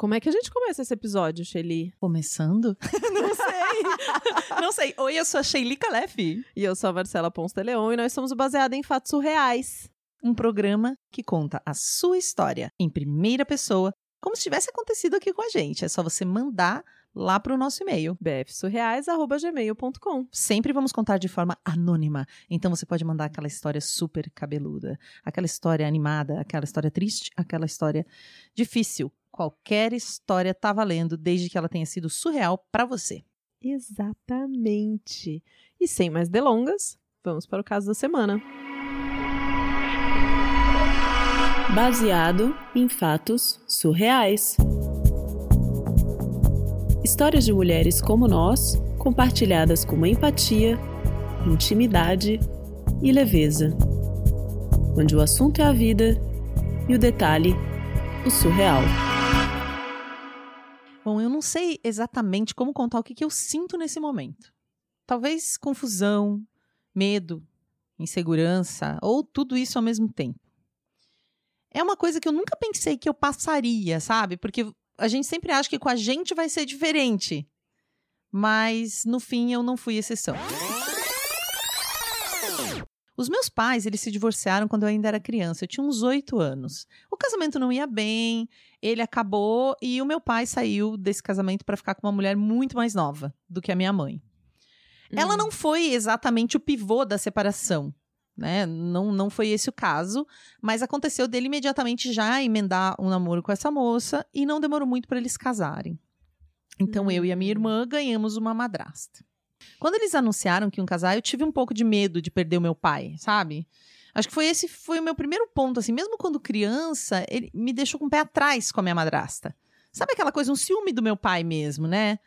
Como é que a gente começa esse episódio, Shelly? Começando? Não sei. Não sei. Oi, eu sou a Shelly Calef. E eu sou a Marcela Ponce de Leon e nós somos baseados em fatos surreais. Um programa que conta a sua história em primeira pessoa, como se tivesse acontecido aqui com a gente. É só você mandar lá para o nosso e-mail. bfsurreais.gmail.com Sempre vamos contar de forma anônima. Então você pode mandar aquela história super cabeluda, aquela história animada, aquela história triste, aquela história difícil. Qualquer história tá valendo, desde que ela tenha sido surreal para você. Exatamente. E sem mais delongas, vamos para o caso da semana. Baseado em fatos surreais. Histórias de mulheres como nós, compartilhadas com empatia, intimidade e leveza. Onde o assunto é a vida e o detalhe, o surreal. Não sei exatamente como contar o que, que eu sinto nesse momento. Talvez confusão, medo, insegurança, ou tudo isso ao mesmo tempo. É uma coisa que eu nunca pensei que eu passaria, sabe? Porque a gente sempre acha que com a gente vai ser diferente. Mas no fim eu não fui exceção. Os meus pais, eles se divorciaram quando eu ainda era criança. Eu tinha uns oito anos. O casamento não ia bem, ele acabou e o meu pai saiu desse casamento para ficar com uma mulher muito mais nova do que a minha mãe. Ela Hum. não foi exatamente o pivô da separação, né? Não, não foi esse o caso, mas aconteceu dele imediatamente já emendar um namoro com essa moça e não demorou muito para eles casarem. Então eu e a minha irmã ganhamos uma madrasta. Quando eles anunciaram que iam casar, eu tive um pouco de medo de perder o meu pai, sabe? Acho que foi esse foi o meu primeiro ponto, assim, mesmo quando criança, ele me deixou com o pé atrás com a minha madrasta. Sabe aquela coisa, um ciúme do meu pai mesmo, né?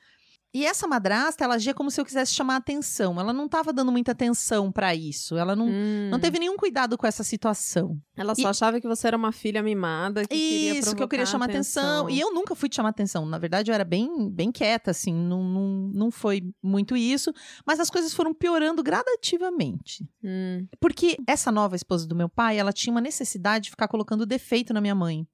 E essa madrasta, ela agia como se eu quisesse chamar atenção. Ela não estava dando muita atenção pra isso. Ela não, Hum. não teve nenhum cuidado com essa situação. Ela só E- achava que você era uma filha mimada que Isso, que eu queria chamar atenção. E eu nunca fui te chamar atenção. Na verdade, eu era bem, bem quieta, assim. Não, não, não foi muito isso. Mas as coisas foram piorando gradativamente. Hum. Porque essa nova esposa do meu pai, ela tinha uma necessidade de ficar colocando defeito na minha mãe.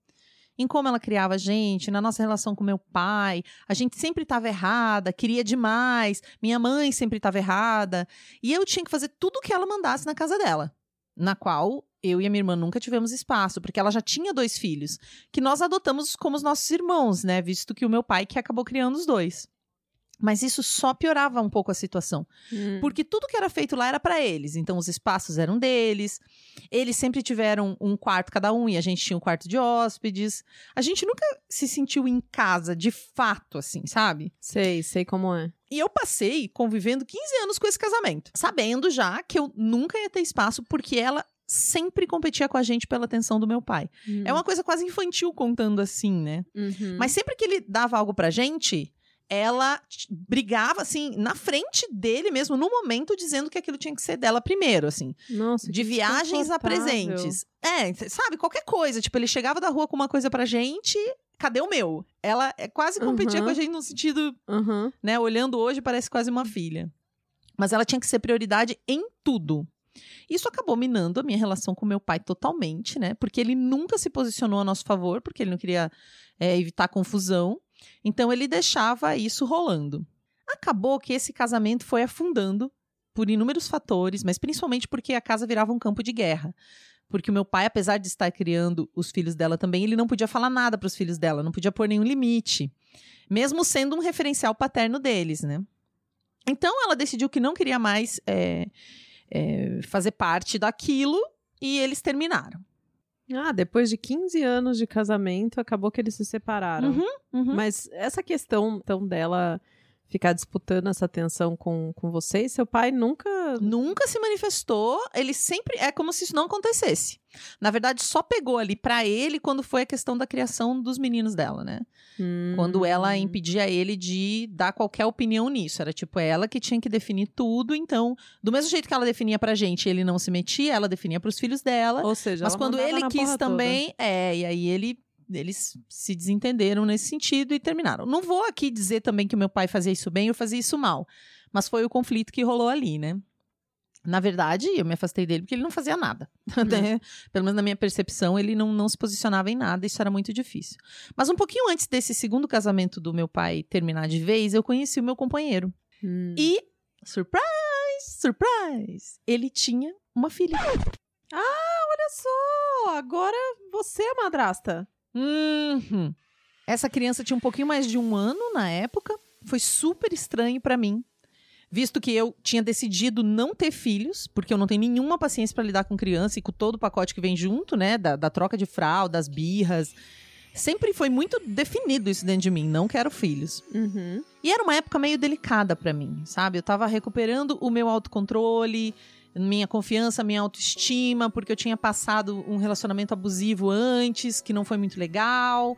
Em como ela criava a gente, na nossa relação com meu pai. A gente sempre estava errada, queria demais. Minha mãe sempre estava errada. E eu tinha que fazer tudo o que ela mandasse na casa dela. Na qual eu e a minha irmã nunca tivemos espaço, porque ela já tinha dois filhos, que nós adotamos como os nossos irmãos, né? Visto que o meu pai que acabou criando os dois. Mas isso só piorava um pouco a situação. Hum. Porque tudo que era feito lá era para eles. Então, os espaços eram deles. Eles sempre tiveram um quarto cada um e a gente tinha um quarto de hóspedes. A gente nunca se sentiu em casa, de fato, assim, sabe? Sei, sei como é. E eu passei convivendo 15 anos com esse casamento, sabendo já que eu nunca ia ter espaço porque ela sempre competia com a gente pela atenção do meu pai. É uma coisa quase infantil contando assim, né? Uhum. Mas sempre que ele dava algo pra gente, ela brigava, assim, na frente dele mesmo, no momento, dizendo que aquilo tinha que ser dela primeiro, assim. Nossa, De viagens a presentes. É, sabe, qualquer coisa. Tipo, ele chegava da rua com uma coisa pra gente, cadê o meu? Ela é, quase competia Uhum. com a gente no sentido, Uhum. né, olhando hoje, parece quase uma filha. Mas ela tinha que ser prioridade em tudo. Isso acabou minando a minha relação com meu pai totalmente, né? Porque ele nunca se posicionou a nosso favor, porque ele não queria é, evitar confusão. Então ele deixava isso rolando. Acabou que esse casamento foi afundando por inúmeros fatores, mas principalmente porque a casa virava um campo de guerra. Porque o meu pai, apesar de estar criando os filhos dela também, ele não podia falar nada para os filhos dela, não podia pôr nenhum limite, mesmo sendo um referencial paterno deles, né? Então ela decidiu que não queria mais é, é, fazer parte daquilo e eles terminaram. Ah, depois de 15 anos de casamento, acabou que eles se separaram. Uhum, uhum. Mas essa questão então, dela ficar disputando essa atenção com, com você e seu pai nunca. Nunca se manifestou, ele sempre é como se isso não acontecesse. Na verdade, só pegou ali pra ele quando foi a questão da criação dos meninos dela, né? Quando ela Hum. impedia ele de dar qualquer opinião nisso. Era tipo ela que tinha que definir tudo. Então, do mesmo jeito que ela definia pra gente, ele não se metia, ela definia pros filhos dela. Ou seja, Mas quando ele quis também, é, e aí ele eles se desentenderam nesse sentido e terminaram. Não vou aqui dizer também que o meu pai fazia isso bem ou fazia isso mal, mas foi o conflito que rolou ali, né? Na verdade, eu me afastei dele porque ele não fazia nada. Uhum. Né? Pelo menos na minha percepção, ele não, não se posicionava em nada, isso era muito difícil. Mas um pouquinho antes desse segundo casamento do meu pai terminar de vez, eu conheci o meu companheiro. Hum. E, surprise, surprise, ele tinha uma filha. Olha só, agora você é madrasta. Uhum. Essa criança tinha um pouquinho mais de um ano na época. Foi super estranho pra mim. Visto que eu tinha decidido não ter filhos, porque eu não tenho nenhuma paciência pra lidar com criança e com todo o pacote que vem junto, né? Da, da troca de fralda, das birras. Sempre foi muito definido isso dentro de mim. Não quero filhos. Uhum. E era uma época meio delicada pra mim, sabe? Eu tava recuperando o meu autocontrole, minha confiança, minha autoestima, porque eu tinha passado um relacionamento abusivo antes, que não foi muito legal.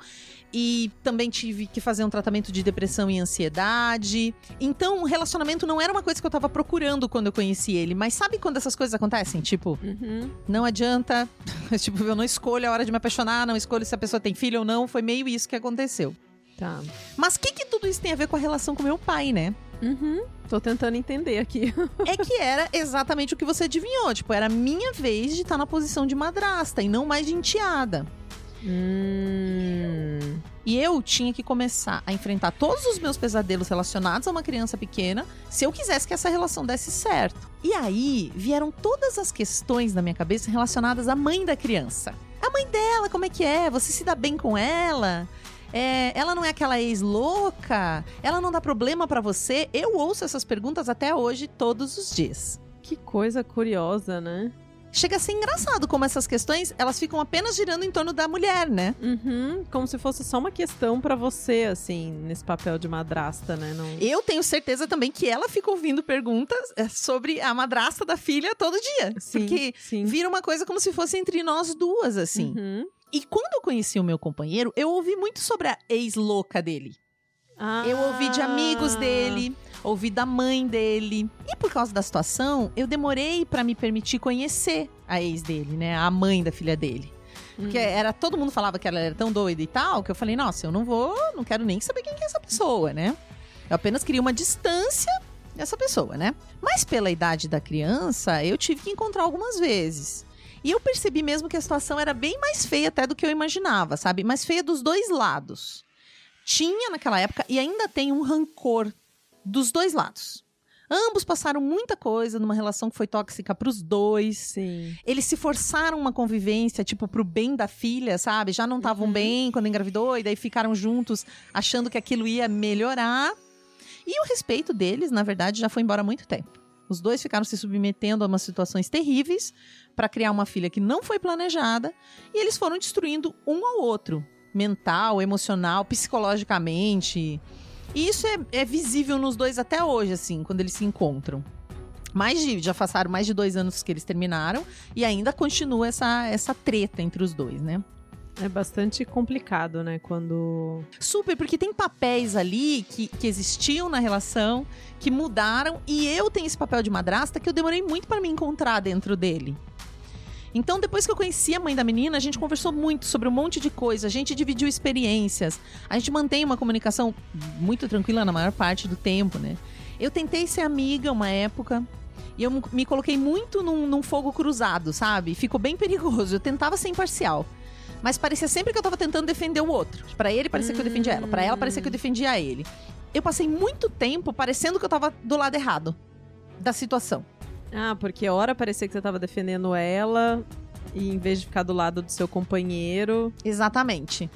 E também tive que fazer um tratamento de depressão e ansiedade. Então, o relacionamento não era uma coisa que eu tava procurando quando eu conheci ele. Mas sabe quando essas coisas acontecem? Tipo, Uhum. não adianta. tipo, eu não escolho a hora de me apaixonar, não escolho se a pessoa tem filho ou não. Foi meio isso que aconteceu. Tá. Mas o que, que tudo isso tem a ver com a relação com meu pai, né? Uhum. Tô tentando entender aqui. é que era exatamente o que você adivinhou. Tipo, era a minha vez de estar na posição de madrasta e não mais de enteada. Hum. E eu tinha que começar a enfrentar todos os meus pesadelos relacionados a uma criança pequena se eu quisesse que essa relação desse certo. E aí vieram todas as questões na minha cabeça relacionadas à mãe da criança. A mãe dela, como é que é? Você se dá bem com ela? É, ela não é aquela ex-louca? Ela não dá problema pra você? Eu ouço essas perguntas até hoje, todos os dias. Que coisa curiosa, né? Chega a ser engraçado como essas questões, elas ficam apenas girando em torno da mulher, né? Uhum. Como se fosse só uma questão pra você, assim, nesse papel de madrasta, né? Não... Eu tenho certeza também que ela fica ouvindo perguntas é, sobre a madrasta da filha todo dia. Sim, porque sim. vira uma coisa como se fosse entre nós duas, assim. Uhum. E quando eu conheci o meu companheiro, eu ouvi muito sobre a ex-louca dele. Ah. Eu ouvi de amigos dele, ouvi da mãe dele. E por causa da situação, eu demorei pra me permitir conhecer a ex dele, né? A mãe da filha dele. Porque Uhum. era todo mundo falava que ela era tão doida e tal, que eu falei, nossa, eu não vou, não quero nem saber quem que é essa pessoa, né? Eu apenas queria uma distância dessa pessoa, né? Mas pela idade da criança, eu tive que encontrar algumas vezes. E eu percebi mesmo que a situação era bem mais feia até do que eu imaginava, sabe? Mais feia dos dois lados. Tinha naquela época e ainda tem um rancor dos dois lados. Ambos passaram muita coisa numa relação que foi tóxica pros dois. Sim. Eles se forçaram uma convivência, tipo, pro bem da filha, sabe? Já não estavam Uhum. bem quando engravidou, e daí ficaram juntos achando que aquilo ia melhorar. E o respeito deles, na verdade, já foi embora há muito tempo. Os dois ficaram se submetendo a umas situações terríveis para criar uma filha que não foi planejada, e eles foram destruindo um ao outro, mental, emocional, psicologicamente. E isso é, é visível nos dois até hoje, assim, quando eles se encontram. Mais de, já passaram mais de dois anos que eles terminaram e ainda continua essa, essa treta entre os dois, né? É bastante complicado, né? Quando. Super, porque tem papéis ali que, que existiam na relação, que mudaram, e eu tenho esse papel de madrasta que eu demorei muito para me encontrar dentro dele. Então, depois que eu conheci a mãe da menina, a gente conversou muito sobre um monte de coisa, a gente dividiu experiências, a gente mantém uma comunicação muito tranquila na maior parte do tempo, né? Eu tentei ser amiga uma época. E eu me coloquei muito num, num fogo cruzado, sabe? Ficou bem perigoso. Eu tentava ser imparcial. Mas parecia sempre que eu tava tentando defender o outro. Pra ele parecia que eu defendia ela. Pra ela parecia que eu defendia ele. Eu passei muito tempo parecendo que eu tava do lado errado da situação. Ah, porque hora parecia que você tava defendendo ela, e em vez de ficar do lado do seu companheiro. Exatamente.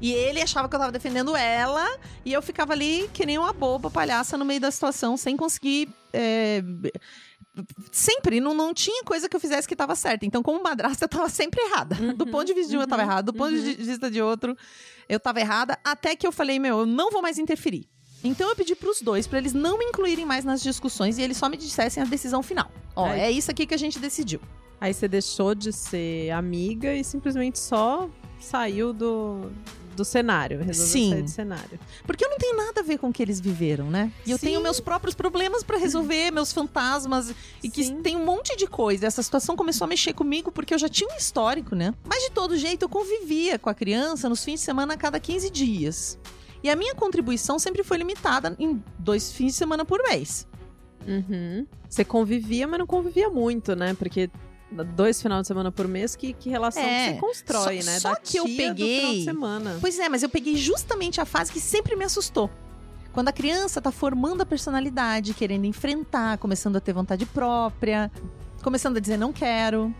E ele achava que eu tava defendendo ela, e eu ficava ali que nem uma boba palhaça no meio da situação, sem conseguir. é, Sempre, não, não tinha coisa que eu fizesse que tava certa. Então, como madrasta, eu tava sempre errada. do ponto de vista de um, eu tava uhum, errada. Do ponto uhum. de vista de outro, eu tava errada. Até que eu falei, meu, eu não vou mais interferir. Então eu pedi pros dois pra eles não me incluírem mais nas discussões e eles só me dissessem a decisão final. Ó, Ai. é isso aqui que a gente decidiu. Aí você deixou de ser amiga e simplesmente só saiu do, do cenário. Resolveu Sim. sair do cenário. Porque eu não tenho nada a ver com o que eles viveram, né? E eu Sim. tenho meus próprios problemas pra resolver, meus fantasmas. E que Sim. tem um monte de coisa. Essa situação começou a mexer comigo porque eu já tinha um histórico, né? Mas de todo jeito, eu convivia com a criança nos fins de semana a cada 15 dias. E a minha contribuição sempre foi limitada em dois fins de semana por mês. Uhum. Você convivia, mas não convivia muito, né? Porque dois finais de semana por mês, que, que relação É, que você constrói, só- né? só da que eu peguei- final de semana. Pois é, mas eu peguei justamente a fase que sempre me assustou. Quando a criança tá formando a personalidade, querendo enfrentar, começando a ter vontade própria, começando a dizer não quero.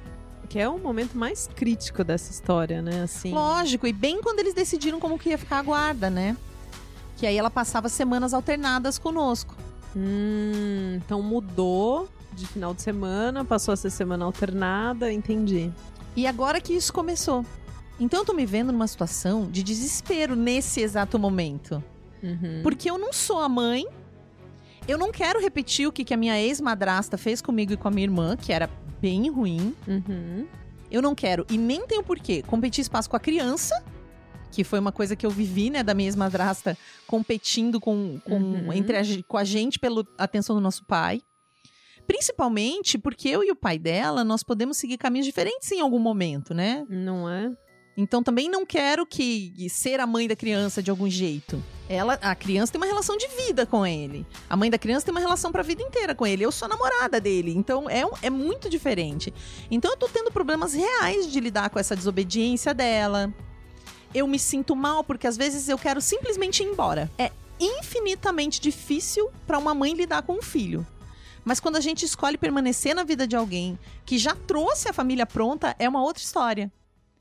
Que é o momento mais crítico dessa história, né? Assim. Lógico, e bem quando eles decidiram como que ia ficar a guarda, né? Que aí ela passava semanas alternadas conosco. Hum, então mudou de final de semana, passou a ser semana alternada, entendi. E agora que isso começou. Então eu tô me vendo numa situação de desespero nesse exato momento. Uhum. Porque eu não sou a mãe. Eu não quero repetir o que, que a minha ex-madrasta fez comigo e com a minha irmã, que era bem ruim. Uhum. Eu não quero, e nem tenho porquê, competir espaço com a criança, que foi uma coisa que eu vivi, né, da minha ex-madrasta, competindo com, com, Uhum. entre a, com a gente pela atenção do nosso pai. Principalmente porque eu e o pai dela, nós podemos seguir caminhos diferentes em algum momento, né? Não é? Então também não quero que ser a mãe da criança de algum jeito. Ela, a criança tem uma relação de vida com ele. A mãe da criança tem uma relação pra vida inteira com ele. Eu sou a namorada dele, então é, é muito diferente. Então eu tô tendo problemas reais de lidar com essa desobediência dela. Eu me sinto mal porque às vezes eu quero simplesmente ir embora. É infinitamente difícil pra uma mãe lidar com um filho. Mas quando a gente escolhe permanecer na vida de alguém que já trouxe a família pronta, é uma outra história.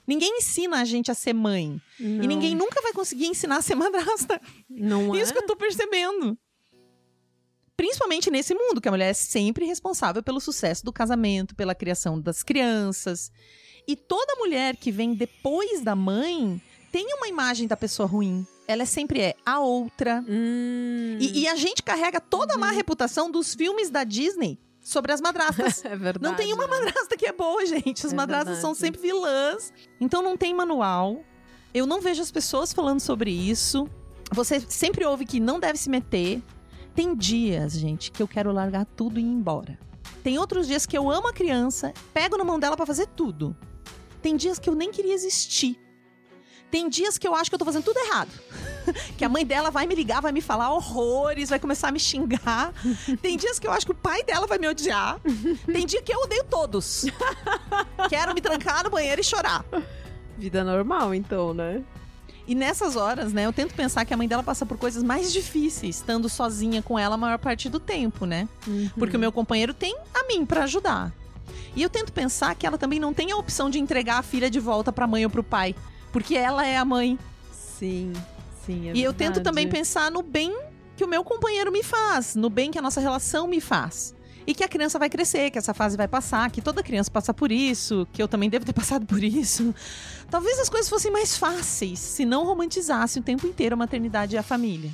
Ninguém ensina a gente a ser mãe. Não. E ninguém nunca vai conseguir ensinar a ser madrasta. Não é? Isso que eu tô percebendo. Principalmente nesse mundo, que a mulher é sempre responsável pelo sucesso do casamento, pela criação das crianças. E toda mulher que vem depois da mãe tem uma imagem da pessoa ruim. Ela é sempre é a outra. Hum. E, e a gente carrega toda a má reputação dos filmes da Disney sobre as madrastas. É verdade. Não tem uma madrasta que é boa, gente. As É madrastas são verdade. sempre vilãs. Então não tem manual. Eu não vejo as pessoas falando sobre isso. Você sempre ouve que não deve se meter. Tem dias, gente, que eu quero largar tudo e ir embora. Tem outros dias que eu amo a criança, pego na mão dela pra fazer tudo. Tem dias que eu nem queria existir. Tem dias que eu acho que eu tô fazendo tudo errado. que a mãe dela vai me ligar, vai me falar horrores, vai começar a me xingar. Tem dias que eu acho que o pai dela vai me odiar. Tem dia que eu odeio todos. Quero me trancar no banheiro e chorar. Vida normal, então, né? E nessas horas, né, eu tento pensar que a mãe dela passa por coisas mais difíceis, estando sozinha com ela a maior parte do tempo, né? Porque o meu companheiro tem a mim pra ajudar. E eu tento pensar que ela também não tem a opção de entregar a filha de volta pra mãe ou pro pai, porque ela é a mãe. Sim, sim. é e eu tento também pensar no bem que o meu companheiro me faz, no bem que a nossa relação me faz. E que a criança vai crescer, que essa fase vai passar, que toda criança passa por isso, que eu também devo ter passado por isso. Talvez as coisas fossem mais fáceis se não romantizasse o tempo inteiro a maternidade e a família.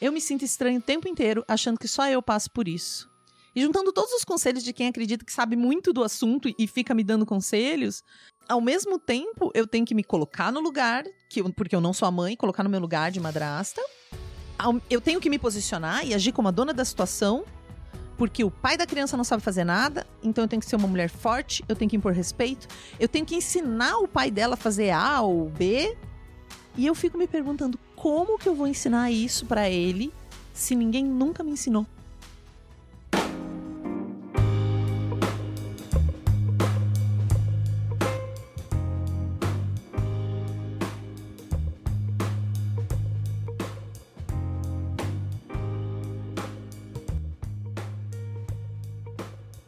Eu me sinto estranho o tempo inteiro, achando que só eu passo por isso. E juntando todos os conselhos de quem acredita que sabe muito do assunto e fica me dando conselhos, ao mesmo tempo eu tenho que me colocar no lugar, que porque eu não sou a mãe, colocar no meu lugar de madrasta. Eu tenho que me posicionar e agir como a dona da situação, porque o pai da criança não sabe fazer nada, então eu tenho que ser uma mulher forte, eu tenho que impor respeito, eu tenho que ensinar o pai dela a fazer A ou B. E eu fico me perguntando como que eu vou ensinar isso pra ele se ninguém nunca me ensinou.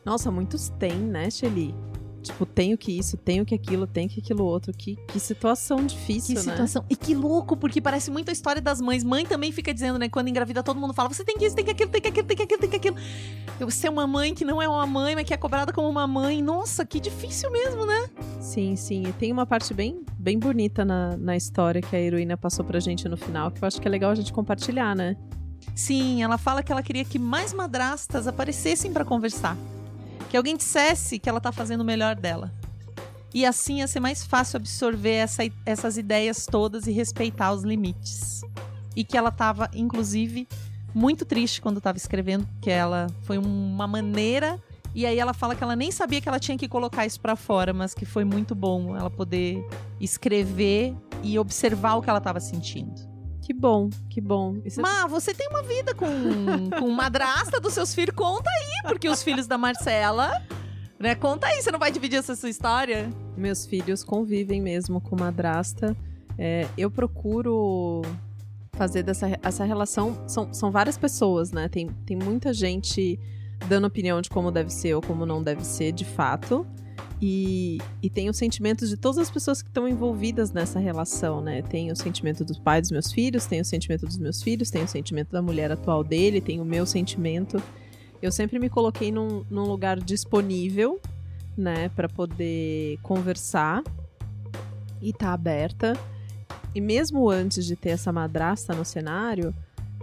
Nossa, muitos têm, né, Shelly? Tipo, tenho que isso, tenho que aquilo, tenho que aquilo outro. Que, que situação difícil, Que situação. E que louco, porque parece muito a história das mães. Mãe também fica dizendo, né? Quando engravida, todo mundo fala: você tem que isso, tem que aquilo, tem que aquilo, tem que aquilo, tem que aquilo. Eu ser uma mãe que não é uma mãe, mas que é cobrada como uma mãe. Nossa, que difícil mesmo, né? né? Sim, sim. E tem uma parte bem, bem bonita na, na história que a heroína passou pra gente no final, que eu acho que é legal a gente compartilhar, né? Sim, ela fala que ela queria que mais madrastas aparecessem pra conversar. Que alguém dissesse que ela tá fazendo o melhor dela. E assim ia ser mais fácil absorver essa- essas ideias todas e respeitar os limites. E que ela tava, inclusive, muito triste quando tava escrevendo, que ela foi uma maneira. E aí ela fala que ela nem sabia que ela tinha que colocar isso pra fora, mas que foi muito bom ela poder escrever e observar o que ela tava sentindo. Que bom, que bom. Isso é Mas você tem uma vida com, com madrasta dos seus filhos, conta aí, porque os filhos da Marcela, né? Conta aí, você não vai dividir essa sua história? Meus filhos convivem mesmo com madrasta. É, eu procuro fazer dessa essa relação. São, são várias pessoas, né? Tem, tem muita gente dando opinião de como deve ser ou como não deve ser, de fato. E, e tem os sentimentos de todas as pessoas que estão envolvidas nessa relação, né? Tem o sentimento dos pais dos meus filhos, tem o sentimento dos meus filhos, tem o sentimento da mulher atual dele, tem o meu sentimento. Eu sempre me coloquei num, num lugar disponível, né, para poder conversar e tá aberta. E mesmo antes de ter essa madrasta no cenário,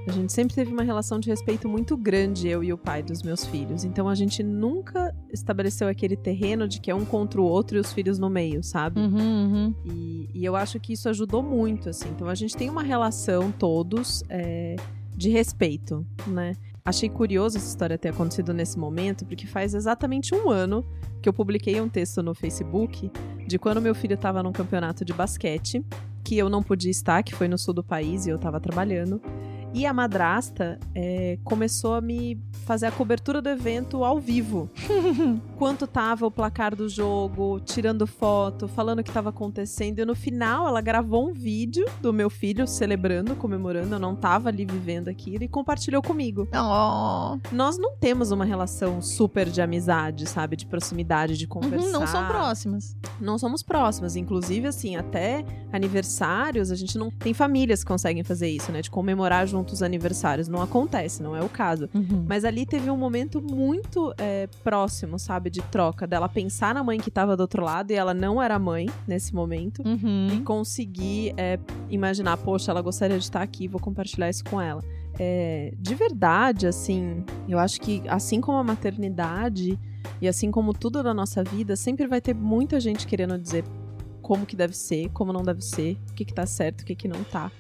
a gente sempre teve uma relação de respeito muito grande, eu e o pai dos meus filhos. Então a gente nunca estabeleceu aquele terreno de que é um contra o outro e os filhos no meio, sabe? Uhum, uhum. E, e eu acho que isso ajudou muito, assim. Então a gente tem uma relação todos é, de respeito, né? Achei curioso essa história ter acontecido nesse momento, porque faz exatamente um ano que eu publiquei um texto no Facebook de quando meu filho estava num campeonato de basquete, que eu não podia estar, que foi no sul do país e eu estava trabalhando. E a madrasta é, começou a me fazer a cobertura do evento ao vivo. Quanto tava o placar do jogo, tirando foto, falando o que estava acontecendo. E no final, ela gravou um vídeo do meu filho celebrando, comemorando. Eu não tava ali vivendo aquilo e compartilhou comigo. Oh. Nós não temos uma relação super de amizade, sabe? De proximidade, de conversar. Uhum, não são próximas. Não somos próximas. Inclusive, assim, até aniversários, a gente não. Tem famílias que conseguem fazer isso, né? De comemorar junto os aniversários. Não acontece, não é o caso. Uhum. Mas ali teve um momento muito é, próximo, sabe? De troca. Dela pensar na mãe que tava do outro lado e ela não era mãe nesse momento. Uhum. E conseguir é, imaginar, poxa, ela gostaria de estar aqui, vou compartilhar isso com ela. É, de verdade, assim, eu acho que assim como a maternidade e assim como tudo da nossa vida, sempre vai ter muita gente querendo dizer como que deve ser, como não deve ser, o que que tá certo, o que que não tá.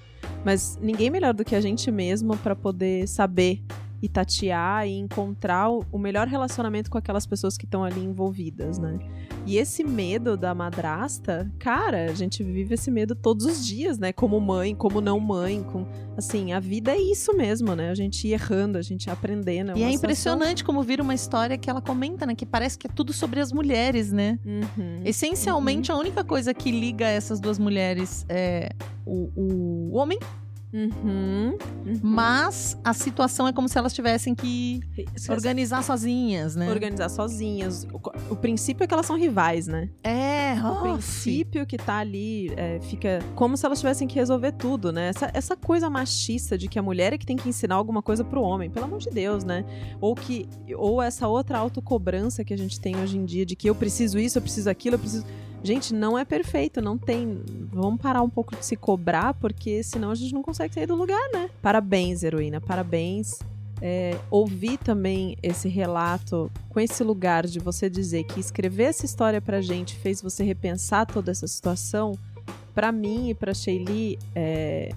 Mas ninguém melhor do que a gente mesmo para poder saber e tatear e encontrar o melhor relacionamento com aquelas pessoas que estão ali envolvidas, né? E esse medo da madrasta, cara, a gente vive esse medo todos os dias, né? Como mãe, como não mãe, com assim, a vida é isso mesmo, né? A gente ir errando, a gente aprendendo. E uma é situação- impressionante como vira uma história que ela comenta, né? Que parece que é tudo sobre as mulheres, né? Uhum. Essencialmente, a única coisa que liga essas duas mulheres é o, o homem, Uhum. Uhum. mas a situação é como se elas tivessem que organizar sozinhas, né? organizar sozinhas. O, o princípio é que elas são rivais, né? É, O off. princípio que tá ali é, fica como se elas tivessem que resolver tudo, né? Essa, essa coisa machista de que a mulher é que tem que ensinar alguma coisa pro homem, pelo amor de Deus, né? Ou que ou essa outra autocobrança que a gente tem hoje em dia de que eu preciso isso, eu preciso aquilo, eu preciso Gente, não é perfeito, não tem. Vamos parar um pouco de se cobrar, porque senão a gente não consegue sair do lugar, né? Parabéns, heroína, parabéns. É, ouvir também esse relato com esse lugar de você dizer que escrever essa história pra gente fez você repensar toda essa situação, pra mim e pra Sheili é,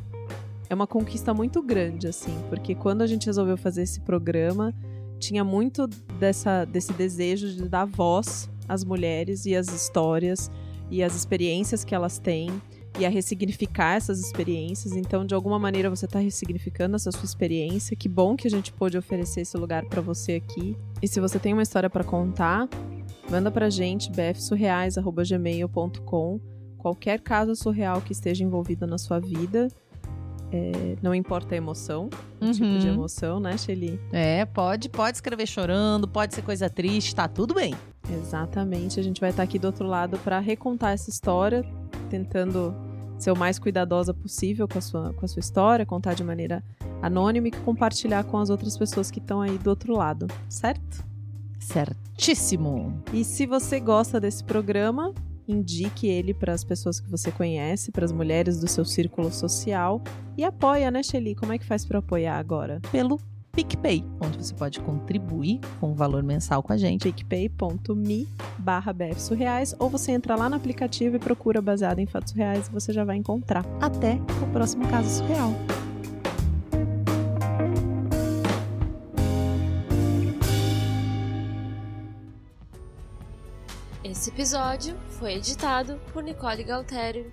é uma conquista muito grande, assim, porque quando a gente resolveu fazer esse programa, tinha muito dessa, desse desejo de dar voz às mulheres e às histórias e às experiências que elas têm e a ressignificar essas experiências. Então, de alguma maneira, você está ressignificando essa sua experiência. Que bom que a gente pôde oferecer esse lugar para você aqui. E se você tem uma história para contar, manda pra gente bfsurreais@gmail.com. Qualquer caso surreal que esteja envolvido na sua vida, é, não importa a emoção, o tipo Uhum. de emoção, né, Shelly? É, pode, pode escrever chorando, pode ser coisa triste, tá tudo bem. Exatamente. A gente vai estar aqui do outro lado para recontar essa história, tentando ser o mais cuidadosa possível com a sua, com a sua história, contar de maneira anônima e compartilhar com as outras pessoas que estão aí do outro lado, certo? Certíssimo. E se você gosta desse programa, indique ele para as pessoas que você conhece, para as mulheres do seu círculo social e apoia, né, Shelly? Como é que faz para apoiar agora? Pelo PicPay, onde você pode contribuir com o valor mensal com a gente. picpay.me barra surreais ou você entra lá no aplicativo e procura baseado em fatos reais e você já vai encontrar. Até o próximo caso surreal. Esse episódio foi editado por Nicole Galtério.